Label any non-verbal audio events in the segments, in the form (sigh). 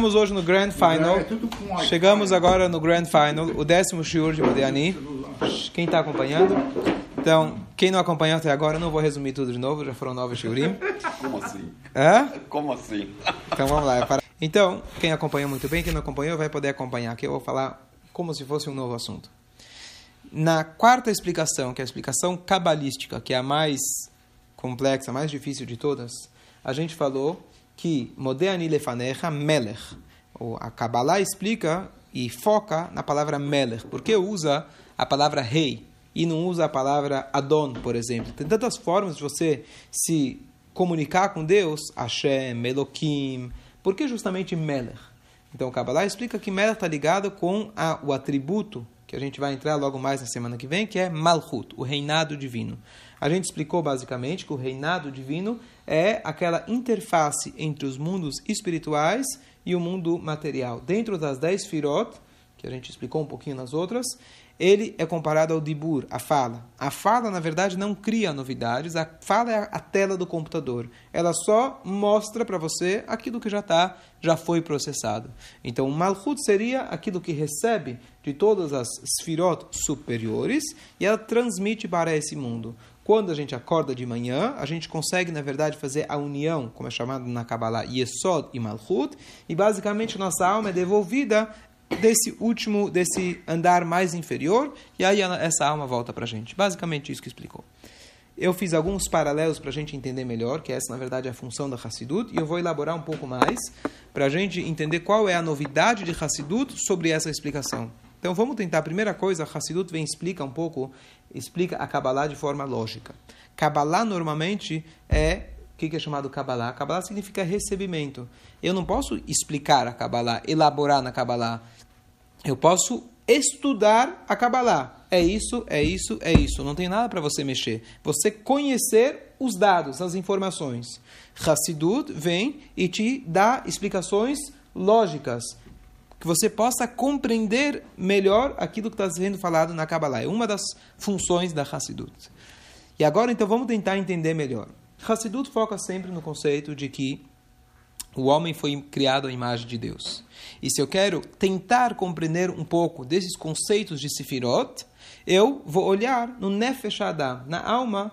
Chegamos hoje no Grand Final. Chegamos agora no Grand Final, o décimo shiur de Modiani. Quem está acompanhando? Então, quem não acompanhou até agora, não vou resumir tudo de novo, já foram nove shiurim. (laughs) Como assim? Hã? Como assim? Então vamos lá. Para... Então, quem acompanhou muito bem, quem não acompanhou vai poder acompanhar, que eu vou falar como se fosse um novo assunto. Na quarta explicação, que é a explicação cabalística, que é a mais complexa, a mais difícil de todas, a gente falou que Modeani Lefanecha Melech. A Kabbalah explica e foca na palavra Melech. Por que usa a palavra rei e não usa a palavra Adon, por exemplo? Tem tantas formas de você se comunicar com Deus, Hashem, Elohim. Por que justamente Melech? Então, o Kabbalah explica que Melech está ligado com a, o atributo que a gente vai entrar logo mais na semana que vem, que é Malchut, o reinado divino. A gente explicou basicamente que o reinado divino é aquela interface entre os mundos espirituais e o mundo material. Dentro das dez firot, que a gente explicou um pouquinho nas outras, ele é comparado ao dibur, a fala. A fala, na verdade, não cria novidades, a fala é a tela do computador. Ela só mostra para você aquilo que já está, já foi processado. Então, malchut seria aquilo que recebe de todas as sfirot superiores e ela transmite para esse mundo. Quando a gente acorda de manhã, a gente consegue, na verdade, fazer a união, como é chamado na Kabbalah, Yesod e Malchut, e basicamente nossa alma é devolvida desse último, desse andar mais inferior, e aí essa alma volta para a gente. Basicamente isso que explicou. Eu fiz alguns paralelos para a gente entender melhor, que essa, na verdade, é a função da Hassidut, e eu vou elaborar um pouco mais para a gente entender qual é a novidade de Hassidut sobre essa explicação. Então vamos tentar. A primeira coisa, Hassidut vem explica um pouco, explica a Kabbalah de forma lógica. Kabbalah normalmente é o que é chamado Kabbalah? Kabbalah significa recebimento. Eu não posso explicar a Kabbalah, elaborar na Kabbalah. Eu posso estudar a Kabbalah. É isso, é isso, é isso. Não tem nada para você mexer. Você conhecer os dados, as informações. Hassidut vem e te dá explicações lógicas que você possa compreender melhor aquilo que está sendo falado na Kabbalah. É uma das funções da Hassidut. E agora, então, vamos tentar entender melhor. Hassidut foca sempre no conceito de que o homem foi criado à imagem de Deus. E se eu quero tentar compreender um pouco desses conceitos de Sefirot, eu vou olhar no Nefesh Adam, na alma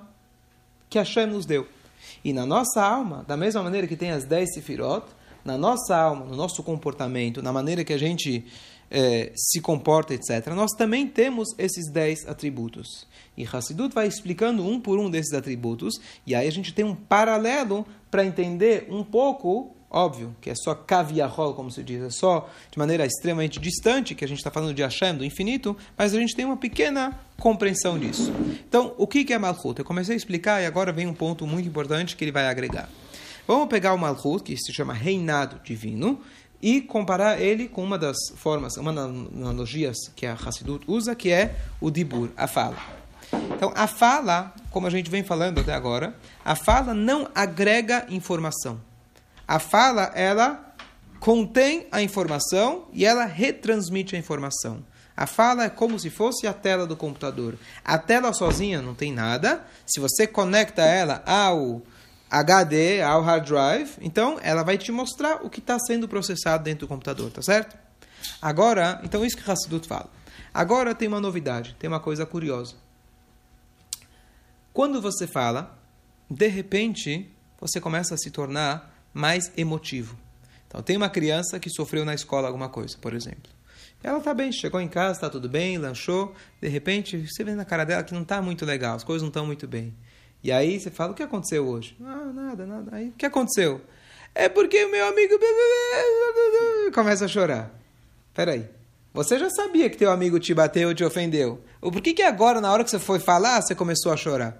que Hashem nos deu. E na nossa alma, da mesma maneira que tem as dez Sefirot, na nossa alma, no nosso comportamento, na maneira que a gente é, se comporta, etc., nós também temos esses dez atributos. E Hassidut vai explicando um por um desses atributos, e aí a gente tem um paralelo para entender um pouco, óbvio, que é só caviarol, como se diz, é só de maneira extremamente distante, que a gente está falando de Hashem, do infinito, mas a gente tem uma pequena compreensão disso. Então, o que é Malchut? Eu comecei a explicar e agora vem um ponto muito importante que ele vai agregar. Vamos pegar o Malchut, que se chama reinado divino, e comparar ele com uma das formas, uma das analogias que a Hassidut usa, que é o Dibur, a fala. Então, a fala, como a gente vem falando até agora, a fala não agrega informação. A fala, ela contém a informação e ela retransmite a informação. A fala é como se fosse a tela do computador. A tela sozinha não tem nada. Se você conecta ela ao HD, ao hard drive, então ela vai te mostrar o que está sendo processado dentro do computador, tá certo? Agora, então isso que Hassidut fala. Agora tem uma novidade, tem uma coisa curiosa. Quando você fala, de repente, você começa a se tornar mais emotivo. Então, tem uma criança que sofreu na escola alguma coisa, por exemplo. Ela está bem, chegou em casa, está tudo bem, lanchou. De repente, você vê na cara dela que não está muito legal, as coisas não estão muito bem. E aí você fala, o que aconteceu hoje? Ah, nada, nada. Aí, o que aconteceu? É porque o meu amigo começa a chorar. Peraí. Você já sabia que teu amigo te bateu ou te ofendeu. Por que, que agora, na hora que você foi falar, você começou a chorar?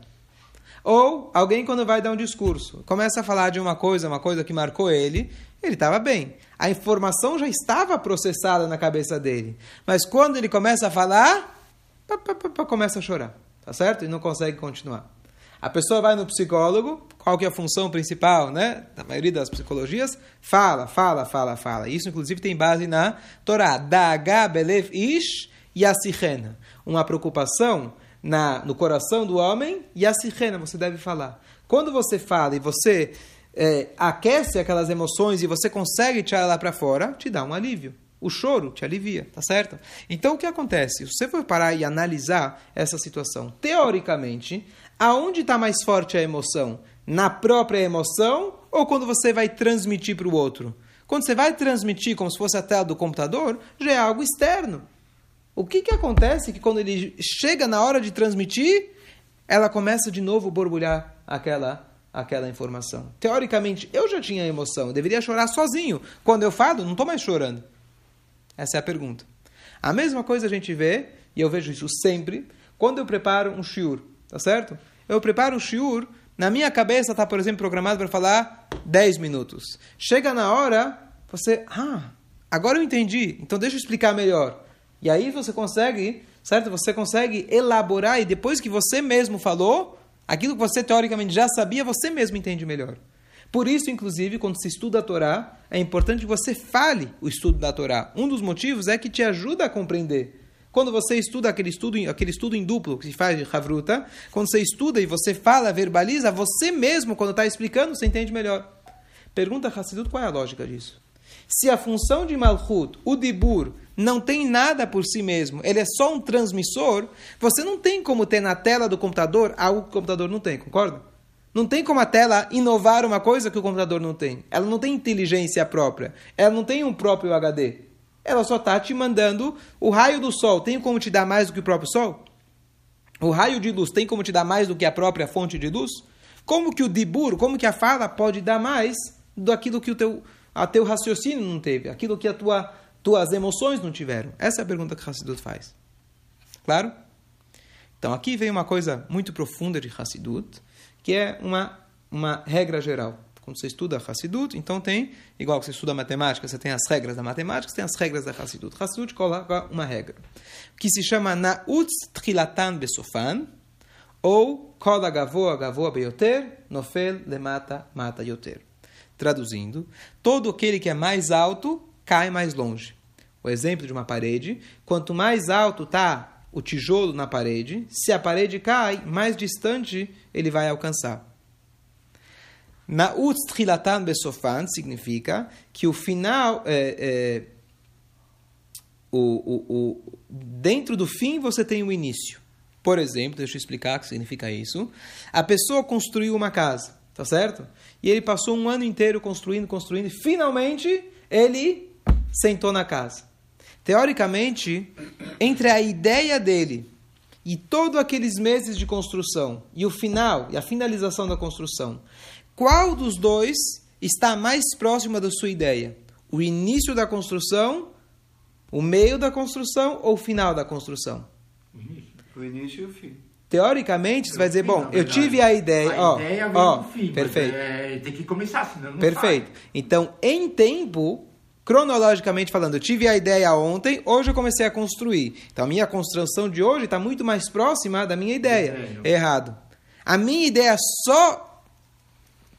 Ou alguém, quando vai dar um discurso, começa a falar de uma coisa, uma coisa que marcou ele, ele estava bem. A informação já estava processada na cabeça dele. Mas quando ele começa a falar, pá, pá, pá, começa a chorar. Tá certo? E não consegue continuar. A pessoa vai no psicólogo, qual que é a função principal, né? Da maioria das psicologias, fala, fala, fala, fala. Isso, inclusive, tem base na Torá. Daga, Belev, Ish e Asichena. Uma preocupação na, no coração do homem e Asichena, você deve falar. Quando você fala e você é, aquece aquelas emoções e você consegue tirar lá para fora, te dá um alívio. O choro te alivia, tá certo? Então o que acontece? Se você for parar e analisar essa situação, teoricamente, aonde está mais forte a emoção? Na própria emoção ou quando você vai transmitir para o outro? Quando você vai transmitir como se fosse a tela do computador, já é algo externo. O que, que acontece que quando ele chega na hora de transmitir, ela começa de novo a borbulhar aquela aquela informação. Teoricamente, eu já tinha emoção, eu deveria chorar sozinho. Quando eu falo, não estou mais chorando. Essa é a pergunta. A mesma coisa a gente vê, e eu vejo isso sempre, quando eu preparo um shiur, tá certo? Eu preparo um shiur, na minha cabeça está, por exemplo, programado para falar 10 minutos. Chega na hora, você, ah, agora eu entendi, então deixa eu explicar melhor. E aí você consegue, certo? Você consegue elaborar e depois que você mesmo falou, aquilo que você teoricamente já sabia, você mesmo entende melhor. Por isso, inclusive, quando se estuda a Torá, é importante que você fale o estudo da Torá. Um dos motivos é que te ajuda a compreender. Quando você estuda aquele estudo, aquele estudo em duplo que se faz de Havruta, quando você estuda e você fala, verbaliza, você mesmo, quando está explicando, você entende melhor. Pergunta Hassidut qual é a lógica disso. Se a função de Malchut, o Dibur, não tem nada por si mesmo, ele é só um transmissor, você não tem como ter na tela do computador algo que o computador não tem, concorda? Não tem como a tela inovar uma coisa que o computador não tem. Ela não tem inteligência própria. Ela não tem um próprio HD. Ela só está te mandando o raio do sol. Tem como te dar mais do que o próprio sol? O raio de luz tem como te dar mais do que a própria fonte de luz? Como que o dibur, como que a fala pode dar mais do aquilo que o teu, a teu raciocínio não teve, aquilo que a tua, tuas emoções não tiveram? Essa é a pergunta que Hassidut faz. Claro? Então aqui vem uma coisa muito profunda de Hassidut, que é uma, uma regra geral. Quando você estuda Hassidut, então tem, igual que você estuda matemática, você tem as regras da matemática, você tem as regras da Hassidut. Hassidut coloca uma regra, que se chama Nautz Trilatan Besofan, ou Kola Gavoa Gavoa Beyoter, Nofel Lemata Mata Yoter. Traduzindo, todo aquele que é mais alto cai mais longe. O exemplo de uma parede, quanto mais alto está o tijolo na parede, se a parede cai, mais distante ele vai alcançar. Naut trilatan besofan significa que o final, é, é, o, o, o, dentro do fim você tem o início. Por exemplo, deixa eu explicar o que significa isso. A pessoa construiu uma casa, tá certo? E ele passou um ano inteiro construindo, construindo, e finalmente ele sentou na casa. Teoricamente, entre a ideia dele e todos aqueles meses de construção e o final e a finalização da construção, qual dos dois está mais próxima da sua ideia? O início da construção, o meio da construção ou o final da construção? O início e o fim. Teoricamente, você vai dizer, bom, eu tive a ideia, a ó, ideia vem ó, fim, perfeito. É, tem que começar, senão não Perfeito. sai. Então, em tempo, cronologicamente falando, eu tive a ideia ontem, hoje eu comecei a construir. Então a minha construção de hoje está muito mais próxima da minha ideia. Errado. A minha ideia só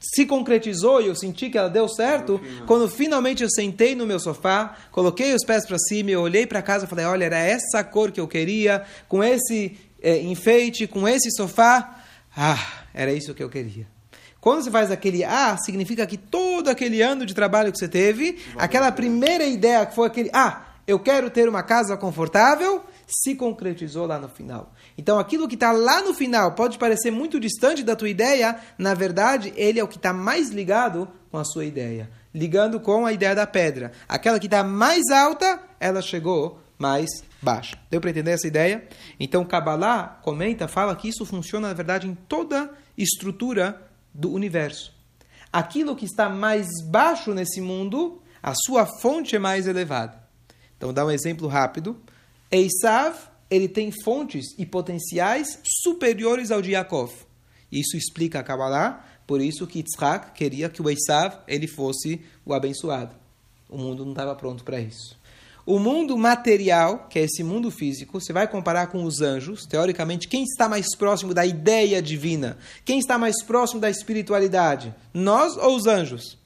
se concretizou e eu senti que ela deu certo quando finalmente eu sentei no meu sofá, coloquei os pés para cima, eu olhei para casa e falei: olha, era essa cor que eu queria, com esse eh, enfeite, com esse sofá. Ah, era isso que eu queria. Quando você faz aquele ah, significa que todo aquele ano de trabalho que você teve, aquela primeira ideia que foi aquele ah, eu quero ter uma casa confortável, se concretizou lá no final. Então aquilo que está lá no final pode parecer muito distante da tua ideia, na verdade, ele é o que está mais ligado com a sua ideia. Ligando com a ideia da pedra. Aquela que está mais alta, ela chegou mais baixa. Deu para entender essa ideia? Então Kabbalah comenta, fala que isso funciona, na verdade, em toda estrutura do universo. Aquilo que está mais baixo nesse mundo, a sua fonte é mais elevada. Então, dar um exemplo rápido. Esav, ele tem fontes e potenciais superiores ao de Yaakov. Isso explica a Kabbalah, por isso que Yitzhak queria que o Esav ele fosse o abençoado. O mundo não estava pronto para isso. O mundo material, que é esse mundo físico, você vai comparar com os anjos. Teoricamente, quem está mais próximo da ideia divina? Quem está mais próximo da espiritualidade? Nós ou os anjos?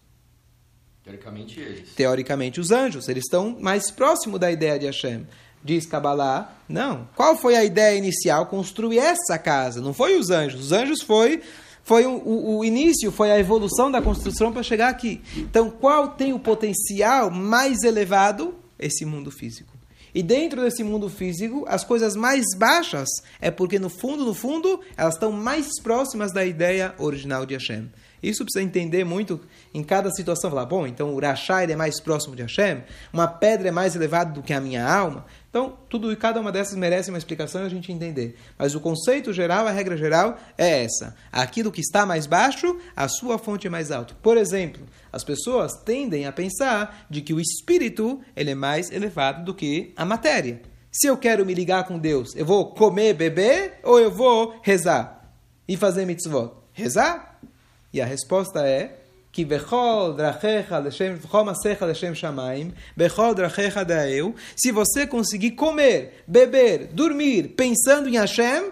Teoricamente eles. Teoricamente, os anjos. Eles estão mais próximo da ideia de Hashem. Diz Kabbalah, não. Qual foi a ideia inicial? Construir essa casa. Não foi os anjos. Os anjos foi foi o, o, início, foi a evolução da construção para chegar aqui. Então, qual tem o potencial mais elevado? Esse mundo físico. E dentro desse mundo físico, as coisas mais baixas é porque, no fundo, no fundo, elas estão mais próximas da ideia original de Hashem. Isso precisa entender muito em cada situação. Falar, bom, então o Rashai é mais próximo de Hashem, uma pedra é mais elevada do que a minha alma. Então, tudo e cada uma dessas merece uma explicação e a gente entender. Mas o conceito geral, a regra geral é essa. Aquilo que está mais baixo, a sua fonte é mais alta. Por exemplo, as pessoas tendem a pensar de que o espírito ele é mais elevado do que a matéria. Se eu quero me ligar com Deus, eu vou comer, beber ou eu vou rezar e fazer mitzvot? Rezar? E a resposta é que bechol drachecha leshem bechol masecha leshem shamaim bechol drachecha daeu se você conseguir comer, beber, dormir pensando em Hashem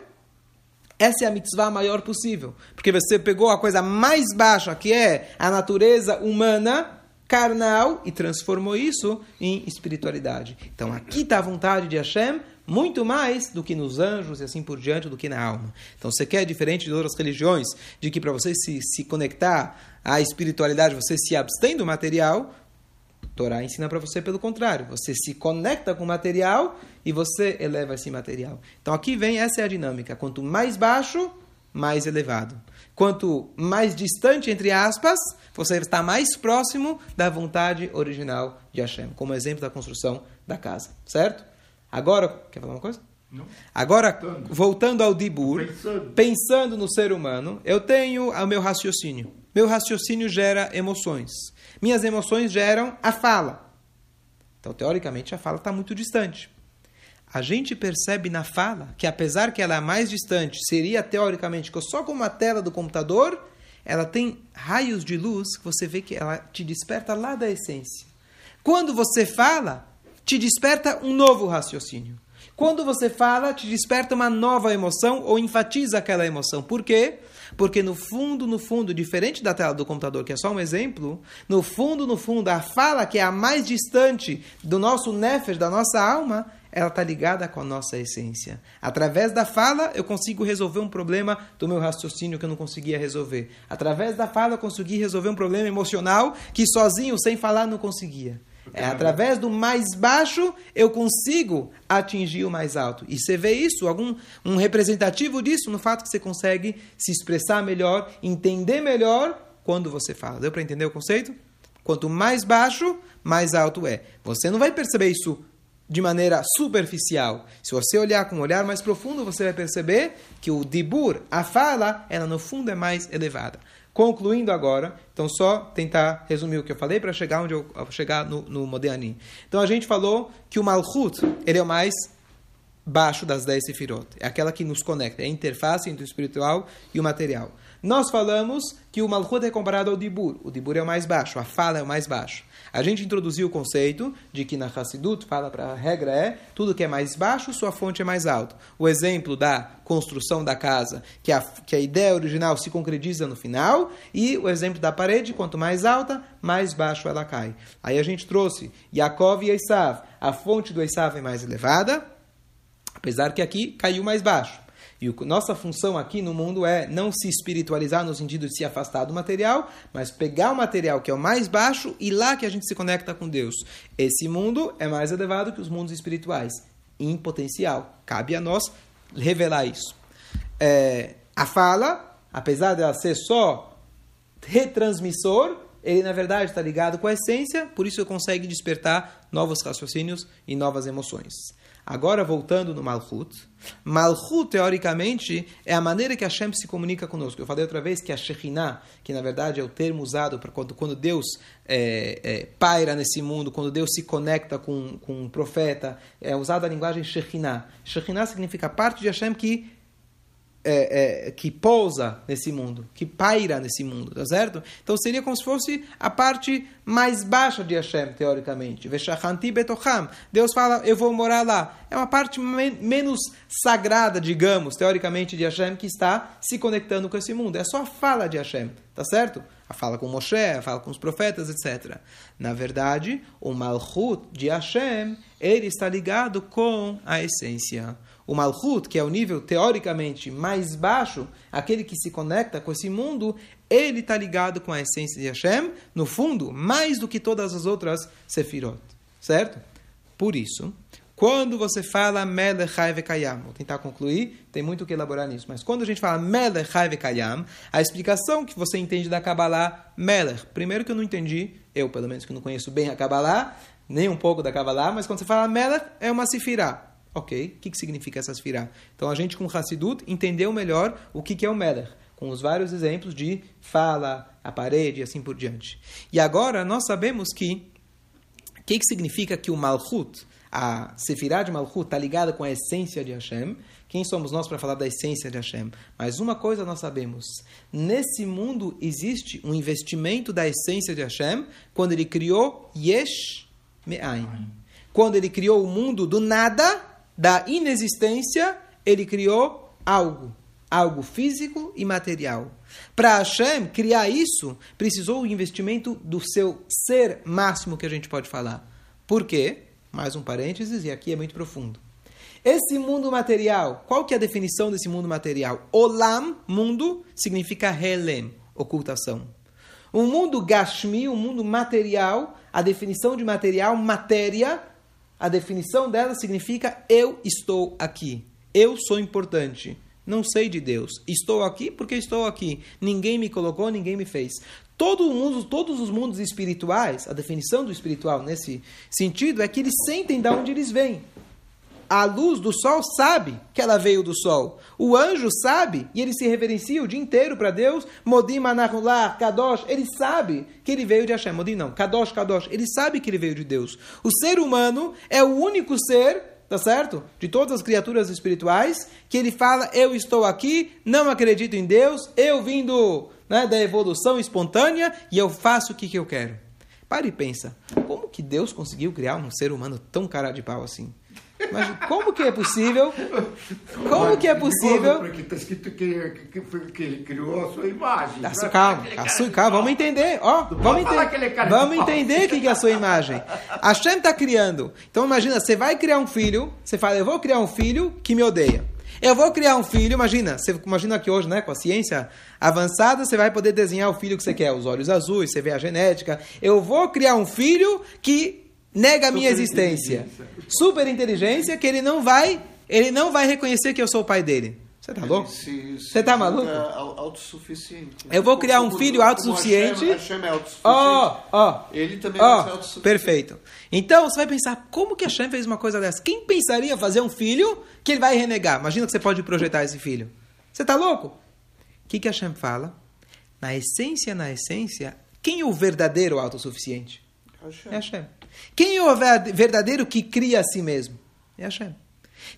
essa é a mitzvah maior possível. Porque você pegou a coisa mais baixa que é a natureza humana carnal e transformou isso em espiritualidade. Então aqui está a vontade de Hashem muito mais do que nos anjos e assim por diante, do que na alma. Então, você quer, diferente de outras religiões, de que para você se, se conectar à espiritualidade, você se abstém do material, Torá ensina para você pelo contrário. Você se conecta com o material e você eleva esse material. Então, aqui vem, essa é a dinâmica. Quanto mais baixo, mais elevado. Quanto mais distante, entre aspas, você está mais próximo da vontade original de Hashem, como exemplo da construção da casa, certo? Agora, quer falar uma coisa? Não. Agora, Voltando. voltando ao Dibur, Pensando. pensando no ser humano, eu tenho o meu raciocínio. Meu raciocínio gera emoções. Minhas emoções geram a fala. Então, teoricamente, a fala está muito distante. A gente percebe na fala que, apesar que ela é mais distante, seria teoricamente que só com uma tela do computador, ela tem raios de luz que você vê que ela te desperta lá da essência. Quando você fala, te desperta um novo raciocínio. Quando você fala, te desperta uma nova emoção ou enfatiza aquela emoção. Por quê? Porque no fundo, no fundo, diferente da tela do computador, que é só um exemplo, no fundo, no fundo, a fala que é a mais distante do nosso nefesh, da nossa alma, ela está ligada com a nossa essência. Através da fala, eu consigo resolver um problema do meu raciocínio que eu não conseguia resolver. Através da fala, eu consegui resolver um problema emocional que sozinho, sem falar, não conseguia. É através do mais baixo eu consigo atingir o mais alto. E você vê isso, algum um representativo disso no fato que você consegue se expressar melhor, entender melhor quando você fala. Deu para entender o conceito? Quanto mais baixo, mais alto é. Você não vai perceber isso de maneira superficial. Se você olhar com um olhar mais profundo, você vai perceber que o dibur, a fala, ela no fundo é mais elevada. Concluindo agora, então só tentar resumir o que eu falei para chegar onde eu chegar no, no. Então a gente falou que o Malchut, ele é o mais baixo das dez sefirot. É aquela que nos conecta, é a interface entre o espiritual e o material. Nós falamos que o Malchut é comparado ao Dibur. O Dibur é o mais baixo, a fala é o mais baixo. A gente introduziu o conceito de que na Hassidut fala para a regra é tudo que é mais baixo, sua fonte é mais alta. O exemplo da construção da casa, que a, que a ideia original se concretiza no final, e o exemplo da parede, quanto mais alta, mais baixo ela cai. Aí a gente trouxe Yaakov e Esav. A fonte do Esav é mais elevada, apesar que aqui caiu mais baixo. E o, nossa função aqui no mundo é não se espiritualizar no sentido de se afastar do material, mas pegar o material que é o mais baixo e lá que a gente se conecta com Deus. Esse mundo é mais elevado que os mundos espirituais, em potencial. Cabe a nós revelar isso. É, a fala, apesar dela ser só retransmissor, ele na verdade está ligado com a essência, por isso consegue despertar novos raciocínios e novas emoções. Agora, voltando no Malchut. Malchut, teoricamente, é a maneira que Hashem se comunica conosco. Eu falei outra vez que a Shekhinah, que na verdade é o termo usado para quando, quando Deus é, é, paira nesse mundo, quando Deus se conecta com, com um profeta, é usada a linguagem Shekhinah. Shekhinah significa parte de Hashem que é, é, que pousa nesse mundo, que paira nesse mundo, tá certo? Então seria como se fosse a parte mais baixa de Hashem, teoricamente. Veshachanti betocham. Deus fala, eu vou morar lá. É uma parte me menos sagrada, digamos, teoricamente, de Hashem, que está se conectando com esse mundo. É só a fala de Hashem. Tá certo? A fala com Moshe, a fala com os profetas, etc. Na verdade, o Malchut de Hashem, ele está ligado com a essência. O Malchut, que é o nível teoricamente mais baixo, aquele que se conecta com esse mundo, ele está ligado com a essência de Hashem, no fundo, mais do que todas as outras Sefirot. Certo? Por isso, quando você fala Melech Haive Kayam, vou tentar concluir, tem muito o que elaborar nisso, mas quando a gente fala Melech Haive Kayam, a explicação que você entende da Kabbalah, Melech, primeiro que eu não entendi, eu pelo menos que não conheço bem a Kabbalah, nem um pouco da Kabbalah, mas quando você fala Melech, é uma Sifirah. Ok, o que, que significa essa Sifirah? Então a gente com Hassidut entendeu melhor o que, que é o Melech, com os vários exemplos de fala, a parede e assim por diante. E agora nós sabemos que o que, que significa que o Malchut, a Sefirah de Malchut está ligada com a essência de Hashem. Quem somos nós para falar da essência de Hashem? Mas uma coisa nós sabemos: nesse mundo existe um investimento da essência de Hashem quando ele criou Yesh Me'ain. Quando ele criou o mundo do nada, da inexistência, ele criou algo. Algo físico e material. Para Hashem criar isso, precisou o investimento do seu ser máximo que a gente pode falar. Por quê? Mais um parênteses, e aqui é muito profundo. Esse mundo material, qual que é a definição desse mundo material? Olam, mundo, significa helem, ocultação. O mundo gashmi, o mundo material, a definição de material, matéria, a definição dela significa eu estou aqui. Eu sou importante. Não sei de Deus. Estou aqui porque estou aqui. Ninguém me colocou, ninguém me fez. Todo mundo, todos os mundos espirituais, a definição do espiritual nesse sentido é que eles sentem de onde eles vêm. A luz do sol sabe que ela veio do sol. O anjo sabe e ele se reverencia o dia inteiro para Deus. Modim Anahullah, Kadosh, ele sabe que ele veio de Hashem. Modim não, Kadosh, Kadosh, ele sabe que ele veio de Deus. O ser humano é o único ser tá certo? De todas as criaturas espirituais, que ele fala: Eu estou aqui, não acredito em Deus, eu vindo né, da evolução espontânea e eu faço o que, que eu quero. Pare e pensa: como que Deus conseguiu criar um ser humano tão cara de pau assim? Mas como que é possível? Como que é possível? Porque está escrito que, que, que, ele criou a sua imagem. Tá, calma, a sua, calma, vamos entender. Ó, vamos, ente vamos entender o que é a sua imagem. A Hashem está criando. Então imagina, você vai criar um filho, você fala, eu vou criar um filho que me odeia. Eu vou criar um filho, imagina, você imagina que hoje, né, com a ciência avançada, você vai poder desenhar o filho que você quer, os olhos azuis, você vê a genética. Eu vou criar um filho que nega a minha existência. Super inteligência que ele não vai, ele não vai reconhecer que eu sou o pai dele. Você tá louco? Você tá maluco? Autossuficiente. Eu vou criar um filho autossuficiente. Hashem é autossuficiente. Ó, ó. Ele também oh, vai ser autossuficiente. Perfeito. Então você vai pensar, como que Hashem fez uma coisa dessa? Quem pensaria fazer um filho que ele vai renegar? Imagina que você pode projetar esse filho. Você tá louco? O que que Hashem fala? Na essência, na essência, quem é o verdadeiro autossuficiente? Hashem. É Hashem. Quem é o verdadeiro que cria a si mesmo? É Hashem.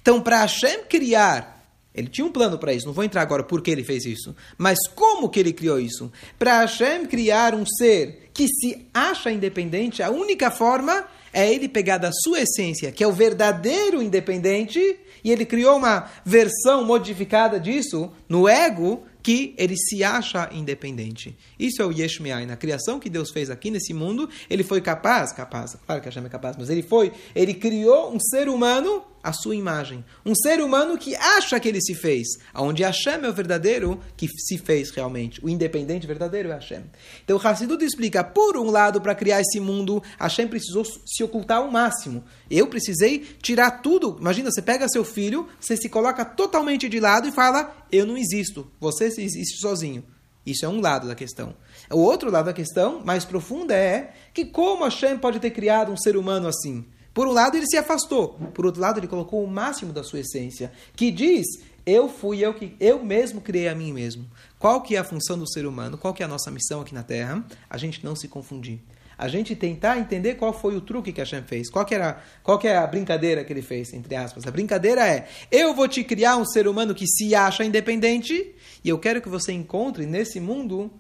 Então, para Hashem criar, ele tinha um plano para isso, não vou entrar agora por que ele fez isso, mas como que ele criou isso? Para Hashem criar um ser que se acha independente, a única forma é ele pegar da sua essência, que é o verdadeiro independente, e ele criou uma versão modificada disso no ego, que ele se acha independente. Isso é o Yesh. Na criação que Deus fez aqui nesse mundo, ele foi capaz, capaz, claro que Hashem é capaz, mas ele foi, ele criou um ser humano à sua imagem. Um ser humano que acha que ele se fez. Onde Hashem é o verdadeiro que se fez realmente. O independente verdadeiro é Hashem. Então Hassidut explica, por um lado, para criar esse mundo, Hashem precisou se ocultar ao máximo. Eu precisei tirar tudo. Imagina, você pega seu filho, você se coloca totalmente de lado e fala, eu não existo. Você existe sozinho. Isso é um lado da questão. O outro lado da questão, mais profunda, é que como Hashem pode ter criado um ser humano assim? Por um lado, ele se afastou. Por outro lado, ele colocou o máximo da sua essência, que diz: eu fui eu que eu mesmo criei a mim mesmo. Qual que é a função do ser humano? Qual que é a nossa missão aqui na Terra? A gente não se confundir. A gente tentar entender qual foi o truque que Hashem fez. Qual que, era, qual que é a brincadeira que ele fez, entre aspas. A brincadeira é, eu vou te criar um ser humano que se acha independente e eu quero que você encontre nesse mundo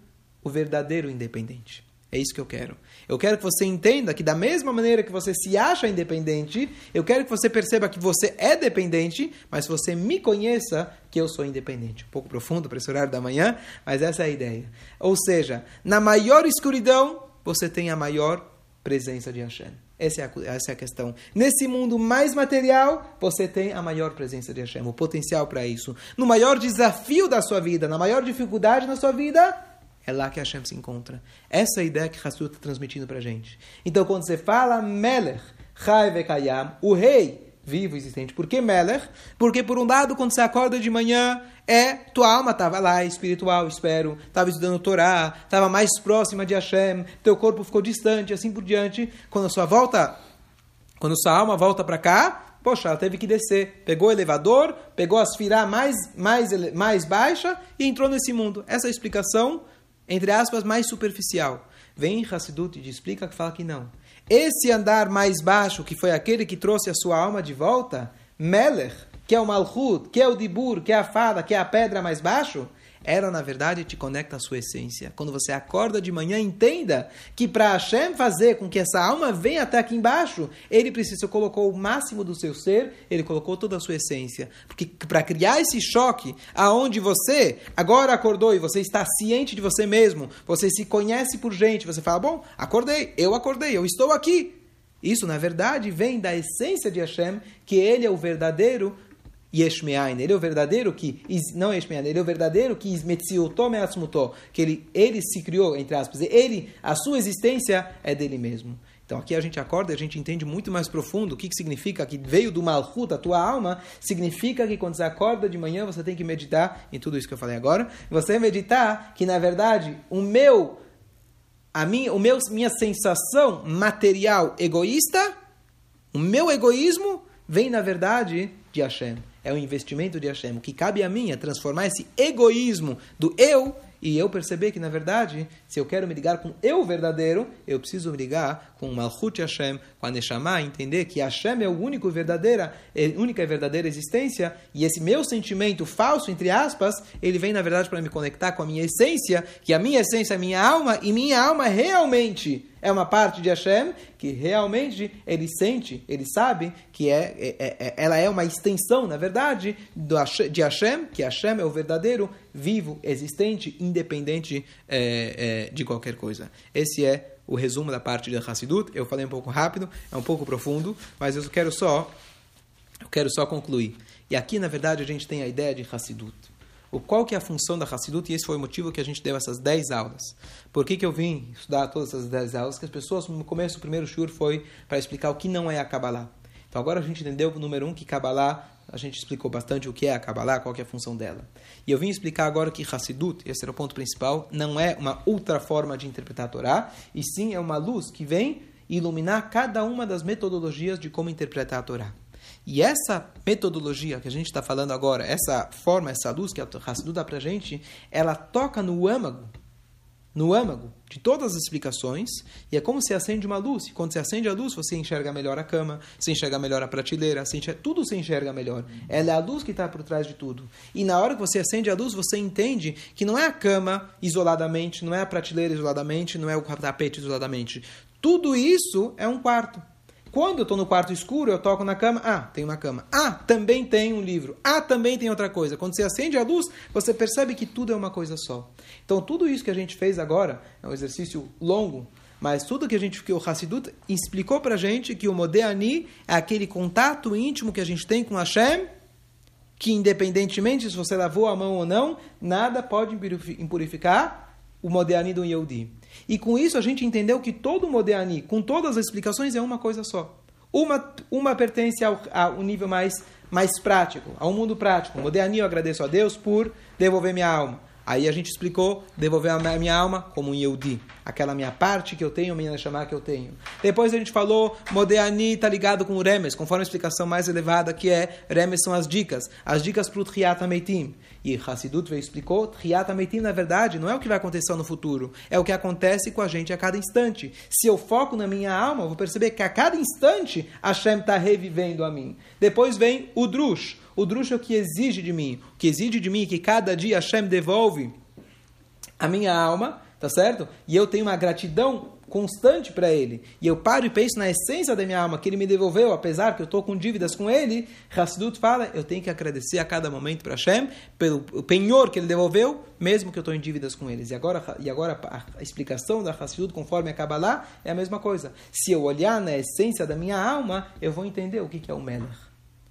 o verdadeiro independente. É isso que eu quero. Eu quero que você entenda que, da mesma maneira que você se acha independente, eu quero que você perceba que você é dependente, mas você me conheça que eu sou independente. Um pouco profundo para esse horário da manhã, mas essa é a ideia. Ou seja, na maior escuridão, você tem a maior presença de Hashem. Essa é, a, essa é a questão. Nesse mundo mais material, você tem a maior presença de Hashem, o potencial para isso. No maior desafio da sua vida, na maior dificuldade na sua vida, é lá que Hashem se encontra. Essa é a ideia que Hassut está transmitindo para a gente. Então, quando você fala Melech, Chai Vekayam, o rei vivo, existente. Por que Melech? Porque, por um lado, quando você acorda de manhã, é tua alma estava lá, espiritual, espero, estava estudando Torá, estava mais próxima de Hashem, teu corpo ficou distante, assim por diante. Quando a sua volta, quando sua alma volta para cá, poxa, ela teve que descer, pegou o elevador, pegou a esfirá mais, mais, mais baixa e entrou nesse mundo. Essa é a explicação, entre aspas, mais superficial. Vem Hassidut e explica que fala que não. Esse andar mais baixo, que foi aquele que trouxe a sua alma de volta, Melech, que é o Malchut, que é o Dibur, que é a fada, que é a pedra mais baixo, ela na verdade te conecta à sua essência. Quando você acorda de manhã, entenda que para Hashem fazer com que essa alma venha até aqui embaixo, ele precisa colocou o máximo do seu ser, ele colocou toda a sua essência. Porque para criar esse choque aonde você agora acordou e você está ciente de você mesmo, você se conhece por gente, você fala: "Bom, acordei, eu acordei, eu estou aqui". Isso, na verdade, vem da essência de Hashem, que ele é o verdadeiro Yeshmeain, ele é o verdadeiro que, não Yeshmeain, ele é o verdadeiro que Ismetziuto Meatzmuto, que ele, ele se criou, entre aspas, ele, a sua existência é dele mesmo. Então aqui a gente acorda e a gente entende muito mais profundo o que, que significa que veio do Malchut, a tua alma, significa que quando você acorda de manhã você tem que meditar em tudo isso que eu falei agora. Você meditar que na verdade o meu, a minha, o meu, minha sensação material egoísta, o meu egoísmo vem na verdade de Hashem é o investimento de Hashem. O que cabe a mim é transformar esse egoísmo do eu e eu perceber que, na verdade, se eu quero me ligar com eu verdadeiro, eu preciso me ligar com Malchut Hashem, com a Neshama, entender que Hashem é o único verdadeira, é única e verdadeira existência, e esse meu sentimento falso, entre aspas, ele vem, na verdade, para me conectar com a minha essência, que a minha essência é minha alma, e minha alma realmente é uma parte de Hashem que realmente ele sente, ele sabe que é, é, é, é ela é uma extensão, na verdade, do, de Hashem, que Hashem é o verdadeiro, vivo, existente, independente é, é, de qualquer coisa. Esse é o resumo da parte de Hassidut. Eu falei um pouco rápido, é um pouco profundo, mas eu quero só, eu quero só concluir. E aqui, na verdade, a gente tem a ideia de Hassidut o qual que é a função da Hassidut, e esse foi o motivo que a gente deu essas 10 aulas. Por que, que eu vim estudar todas essas 10 aulas? Que as pessoas, no começo, o primeiro shur foi para explicar o que não é a Kabbalah. Então agora a gente entendeu, número um, que Kabbalah, a gente explicou bastante o que é a Kabbalah, qual que é a função dela. E eu vim explicar agora que Hassidut, esse era o ponto principal, não é uma outra forma de interpretar a Torá, e sim é uma luz que vem iluminar cada uma das metodologias de como interpretar a Torá. E essa metodologia que a gente está falando agora, essa forma, essa luz que a Hassidu dá para a gente, ela toca no âmago, no âmago de todas as explicações, e é como se acende uma luz. E quando você acende a luz, você enxerga melhor a cama, você enxerga melhor a prateleira, você enxerga, tudo você enxerga melhor. Ela é a luz que está por trás de tudo. E na hora que você acende a luz, você entende que não é a cama isoladamente, não é a prateleira isoladamente, não é o tapete isoladamente. Tudo isso é um quarto. Quando eu estou no quarto escuro, eu toco na cama. Ah, tem uma cama. Ah, também tem um livro. Ah, também tem outra coisa. Quando você acende a luz, você percebe que tudo é uma coisa só. Então, tudo isso que a gente fez agora é um exercício longo, mas tudo que a gente que o Hassidut explicou para a gente que o Modeani é aquele contato íntimo que a gente tem com Hashem, que independentemente se você lavou a mão ou não, nada pode impurificar o Modeani do Yehudi. E com isso a gente entendeu que todo o Modeani, com todas as explicações, é uma coisa só. Uma, uma pertence ao, ao nível mais, mais prático, ao mundo prático. Modeani, eu agradeço a Deus por devolver minha alma. Aí a gente explicou devolver a minha alma como um Yehudi, aquela minha parte que eu tenho, minha chamar que eu tenho. Depois a gente falou, Modeani está ligado com o Remes, conforme a explicação mais elevada que é, Remes são as dicas, as dicas para o Triat Meitim. E Hassidut explicou, Triat Meitim na verdade não é o que vai acontecer no futuro, é o que acontece com a gente a cada instante. Se eu foco na minha alma, eu vou perceber que a cada instante Hashem está revivendo a mim. Depois vem o Drush, o drush é o que exige de mim. O que exige de mim que cada dia Hashem devolve a minha alma tá certo? E eu tenho uma gratidão constante para ele, e eu paro e penso na essência da minha alma, que ele me devolveu, apesar que eu estou com dívidas com ele, Hassidut fala, eu tenho que agradecer a cada momento para Hashem, pelo penhor que ele devolveu, mesmo que eu estou em dívidas com eles. E agora, e agora a explicação da Hassidut, conforme a Kabbalah, é a mesma coisa. Se eu olhar na essência da minha alma, eu vou entender o que, que é o Melech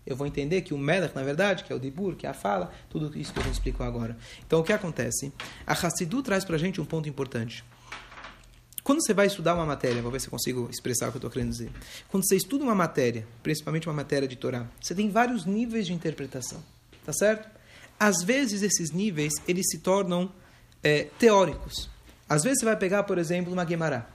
eu vou entender que o Melech, na verdade, que é o Dibur, que é a fala, tudo isso que eu vou explicar agora. Então, o que acontece? A Hassidu traz para a gente um ponto importante. Quando você vai estudar uma matéria, vou ver se eu consigo expressar o que eu estou querendo dizer. Quando você estuda uma matéria, principalmente uma matéria de Torá, você tem vários níveis de interpretação, tá certo? Às vezes esses níveis eles se tornam é, teóricos. Às vezes você vai pegar, por exemplo, uma Gemara.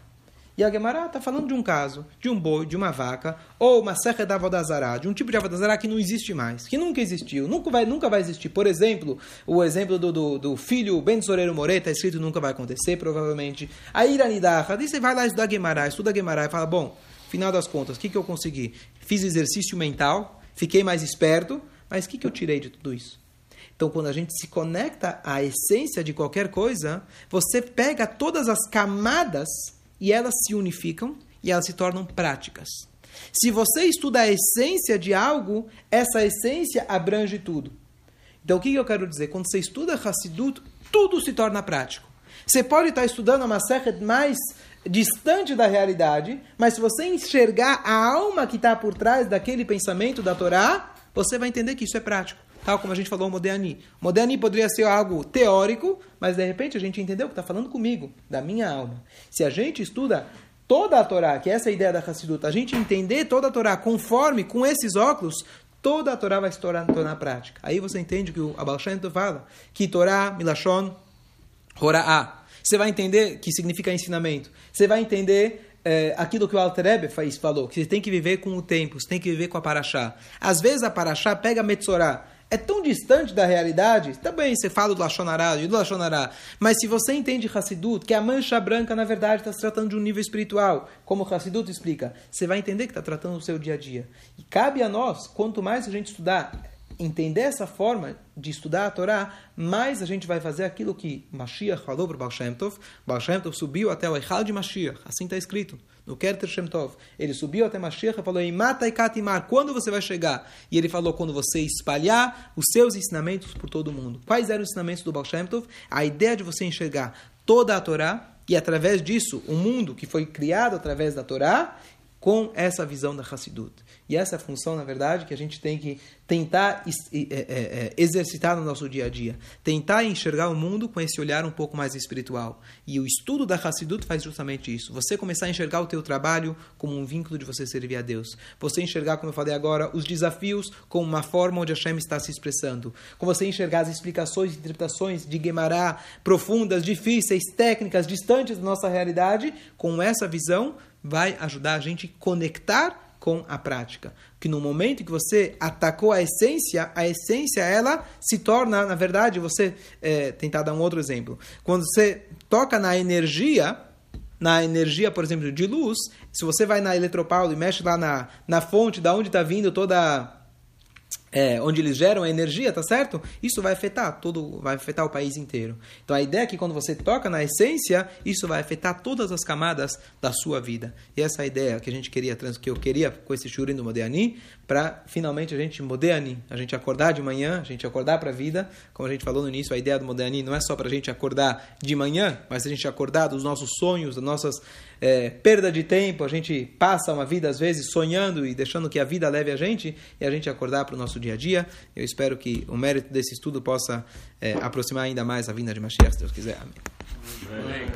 E a Gemara está falando de um caso, de um boi, de uma vaca, ou uma serra da Avodazará, de um tipo de Avodazará que não existe mais, que nunca existiu, nunca vai, nunca vai existir. Por exemplo, o exemplo do, do, do filho Ben Soreiro More, está escrito nunca vai acontecer, provavelmente. A Iranidaha, você vai lá estudar Gemara, estuda Gemara e fala, bom, final das contas, o que, que eu consegui? Fiz exercício mental, fiquei mais esperto, mas o que, que eu tirei de tudo isso? Então, quando a gente se conecta à essência de qualquer coisa, você pega todas as camadas e elas se unificam e elas se tornam práticas. Se você estuda a essência de algo, essa essência abrange tudo. Então, o que eu quero dizer? Quando você estuda Hassidut, tudo se torna prático. Você pode estar estudando uma serra mais distante da realidade, mas se você enxergar a alma que está por trás daquele pensamento da Torá, você vai entender que isso é prático tal como a gente falou o Modéani. Modéani poderia ser algo teórico, mas de repente a gente entendeu que está falando comigo, da minha alma. Se a gente estuda toda a Torá, que é essa ideia da Hassidut, a gente entender toda a Torá conforme com esses óculos, toda a Torá vai se tornar, tornar prática. Aí você entende que o Abal fala, que Torá, Milashon, Hora'a. Você vai entender que significa ensinamento. Você vai entender é, aquilo que o Alter faz, falou, que você tem que viver com o tempo, você tem que viver com a Paraxá. Às vezes a Paraxá pega a Metzorá, é tão distante da realidade, também você fala do Lachonará, do Lachonará, mas se você entende Hassidut, que a mancha branca, na verdade, está se tratando de um nível espiritual, como Hassidut explica, você vai entender que está tratando do seu dia a dia. E cabe a nós, quanto mais a gente estudar, entender essa forma de estudar a Torá, mais a gente vai fazer aquilo que Mashiach falou para Baal Shem Tov. Baal Shem Tov subiu até o Eichal de Mashiach, assim está escrito no Kerter Shem Tov. Ele subiu até Mashiach e falou, Mata e Katimar, quando você vai chegar? E ele falou, quando você espalhar os seus ensinamentos por todo o mundo. Quais eram os ensinamentos do Baal Shem Tov? A ideia de você enxergar toda a Torá, e através disso, o mundo que foi criado através da Torá, com essa visão da Hassidut. E essa é a função, na verdade, que a gente tem que tentar é, é, é, exercitar no nosso dia a dia. Tentar enxergar o mundo com esse olhar um pouco mais espiritual. E o estudo da Hassidut faz justamente isso. Você começar a enxergar o teu trabalho como um vínculo de você servir a Deus. Você enxergar, como eu falei agora, os desafios como uma forma onde Hashem está se expressando. Com você enxergar as explicações e interpretações de Guemará profundas, difíceis, técnicas, distantes da nossa realidade, com essa visão, vai ajudar a gente a conectar com a prática. Que no momento que você atacou a essência, a essência ela se torna, na verdade, você é, tentar dar um outro exemplo. Quando você toca na energia, na energia, por exemplo, de luz, se você vai na Eletropaulo e mexe lá na, na fonte, da onde está vindo toda é, onde eles geram a energia, tá certo? Isso vai afetar todo, vai afetar o país inteiro. Então a ideia é que quando você toca na essência, isso vai afetar todas as camadas da sua vida. E essa é a ideia que a gente queria, que eu queria com esse shurim do Modéani, para finalmente a gente Modéani, a gente acordar de manhã, a gente acordar para a vida. Como a gente falou no início, a ideia do Modéani não é só para a gente acordar de manhã, mas a gente acordar dos nossos sonhos, das nossas é, perda de tempo. A gente passa uma vida às vezes sonhando e deixando que a vida leve a gente e a gente acordar para o nosso dia a dia. Eu espero que o mérito desse estudo possa é, aproximar ainda mais a vinda de Mashiach, se Deus quiser. Amém.